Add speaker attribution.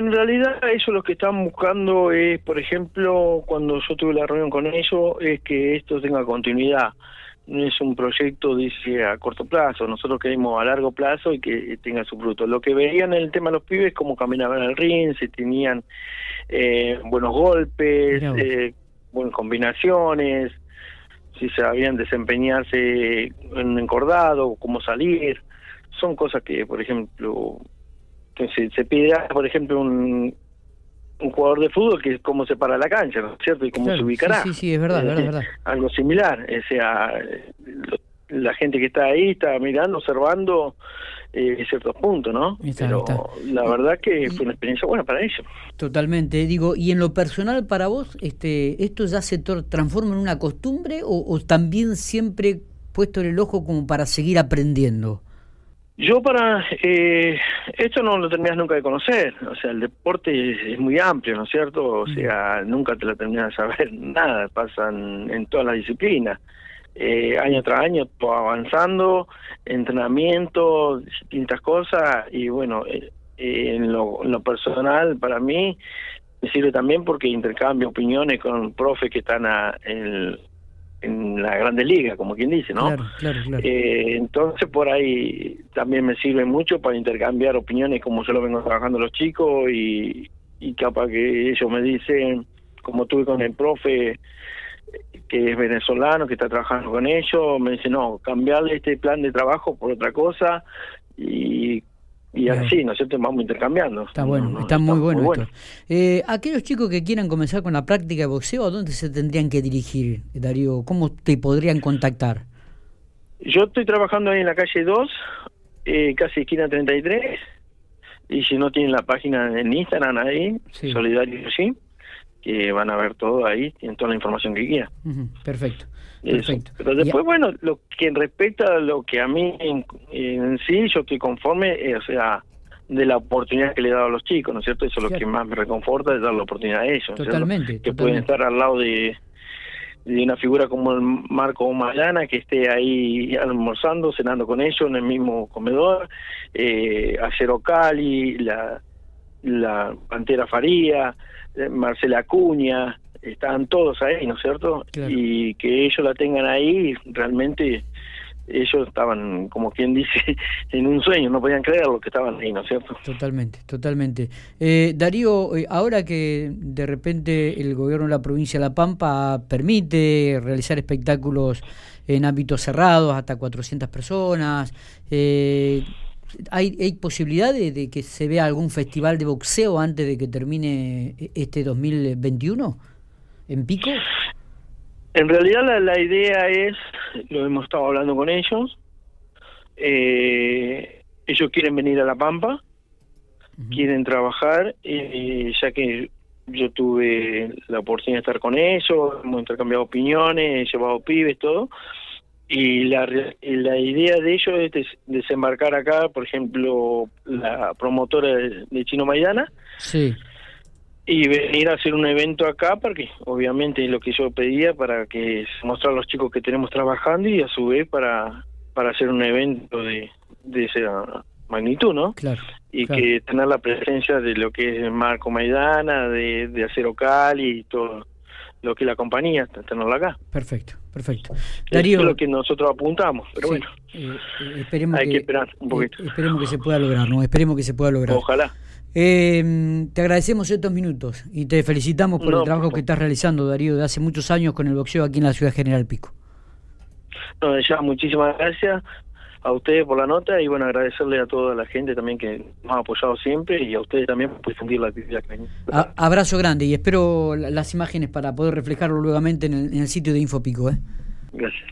Speaker 1: En realidad ellos lo que están buscando es, por ejemplo, cuando yo tuve la reunión con ellos, es que esto tenga continuidad. No es un proyecto, dice, a corto plazo. Nosotros queremos a largo plazo y que tenga su fruto. Lo que veían en el tema de los pibes, cómo caminaban al ring, si tenían eh, buenos golpes, eh, buenas combinaciones, si sabían desempeñarse en encordado, cómo salir. Son cosas que, por ejemplo, se, se pide, por ejemplo, un, un jugador de fútbol que es cómo se para la cancha, ¿no es cierto? Y cómo se ubicará.
Speaker 2: Sí, sí, es verdad, es verdad,
Speaker 1: Algo similar, o sea, la gente que está ahí está mirando, observando eh, ciertos puntos, ¿no? Pero la verdad que fue una experiencia buena para ellos.
Speaker 2: Totalmente, digo, y en lo personal para vos, este, ¿esto ya se transforma en una costumbre o, o también siempre puesto en el ojo como para seguir aprendiendo?
Speaker 1: Yo para eh, esto no lo terminas nunca de conocer, o sea, el deporte es, muy amplio, ¿no es cierto? O sea, nunca te lo terminas de saber nada, pasan en todas las disciplinas. Eh, año tras año avanzando, entrenamiento, distintas cosas y bueno, eh, en, lo, en lo personal para mí me sirve también porque intercambio opiniones con profes que están a, en, en la Grandes Liga, como quien dice, ¿no? Eh, entonces por ahí también me sirve mucho para intercambiar opiniones como yo lo vengo trabajando los chicos y, y capaz que ellos me dicen, como tuve con el profe que es venezolano, que está trabajando con ellos, me dice, no, cambiarle este plan de trabajo por otra cosa y y así, ¿no es cierto? Vamos intercambiando.
Speaker 2: Está bueno, está, muy bueno. Eh, aquellos chicos que quieran comenzar con la práctica de boxeo, ¿a dónde se tendrían que dirigir, Darío? ¿Cómo te podrían contactar?
Speaker 1: Yo estoy trabajando ahí en la calle 2, eh, casi esquina 33, y si no tienen la página en Instagram ahí, Solidario sí, que van a ver todo ahí, tienen toda la información que quieran.
Speaker 2: perfecto.
Speaker 1: Pero después, bueno, lo que respecta a lo que a mí en, sí, yo estoy conforme, eh, o sea, de la oportunidad que le he dado a los chicos, ¿no es cierto? Eso es lo que más me reconforta, es dar la oportunidad a ellos.
Speaker 2: Totalmente.
Speaker 1: Que pueden estar al lado de, de una figura como el Marco Mayana, que esté ahí almorzando, cenando con ellos en el mismo comedor, eh, Acero Cali, la, la Pantera Faría, eh, Marcela Acuña, estaban todos ahí, ¿no es cierto? Y que ellos la tengan ahí, realmente ellos estaban, como quien dice, en un sueño, no podían creer lo que estaban ahí, ¿no es cierto?
Speaker 2: Totalmente, totalmente. Eh, Darío, eh, ahora que de repente el gobierno de la provincia de La Pampa permite realizar espectáculos en ámbitos cerrados, hasta 400 personas, eh, ¿hay, ¿hay posibilidad de, que se vea algún festival de boxeo antes de que termine este 2021? en Pico?
Speaker 1: En realidad la, idea es, lo hemos estado hablando con ellos, eh, ellos quieren venir a La Pampa, quieren trabajar, y ya que yo tuve la oportunidad de estar con ellos, hemos intercambiado opiniones, he llevado pibes, todo, y la, la idea de ellos es desembarcar acá, por ejemplo, la promotora de, Chino Maidana,
Speaker 2: sí
Speaker 1: y venir a hacer un evento acá porque obviamente es lo que yo pedía para que mostrar a los chicos que tenemos trabajando y a su vez para para hacer un evento de, de esa magnitud, ¿no?
Speaker 2: Claro.
Speaker 1: Y que tener la presencia de lo que es Marco Maidana, de, de Acero Cali y todo lo que es la compañía, tenerla acá.
Speaker 2: Perfecto, perfecto.
Speaker 1: Darío, es lo que nosotros apuntamos, pero bueno,
Speaker 2: eh, eh, esperemos
Speaker 1: hay que, esperar un poquito.
Speaker 2: Eh, esperemos que se pueda lograr, ¿no? Esperemos que se pueda lograr.
Speaker 1: Ojalá.
Speaker 2: Eh, te agradecemos estos minutos y te felicitamos por el trabajo que estás realizando, Darío, de hace muchos años con el boxeo aquí en la ciudad General Pico.
Speaker 1: No, ya muchísimas gracias a ustedes por la nota y bueno, agradecerle a toda la gente también que nos ha apoyado siempre y a ustedes también por difundir la actividad.
Speaker 2: abrazo grande y espero las imágenes para poder reflejarlo nuevamente en el, en el sitio de Infopico. ¿eh?
Speaker 1: Gracias.